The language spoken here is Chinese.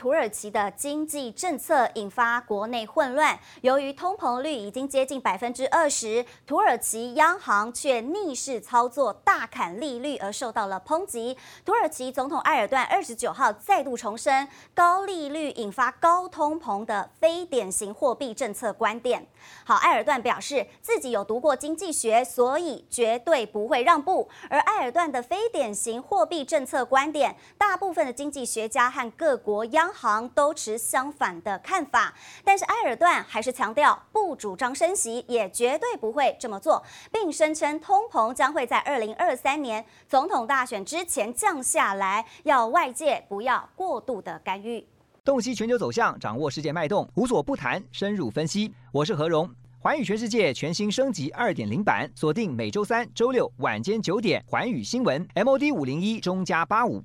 土耳其的经济政策引发国内混乱，由于通膨率已经接近百分之二十，土耳其央行却逆势操作大砍利率而受到了抨击。土耳其总统埃尔段二十九号再度重申，高利率引发高通膨的非典型货币政策观点。好，埃尔段表示自己有读过经济学，所以绝对不会让步。而埃尔段的非典型货币政策观点，大部分的经济学家和各国央行都持相反的看法，但是埃尔段还是强调不主张升息，也绝对不会这么做，并声称通膨将会在二零二三年总统大选之前降下来，要外界不要过度的干预。洞悉全球走向，掌握世界脉动，无所不谈，深入分析。我是何荣，寰宇全世界全新升级二点零版，锁定每周三、周六晚间九点，寰宇新闻 MOD 五零一中加八五。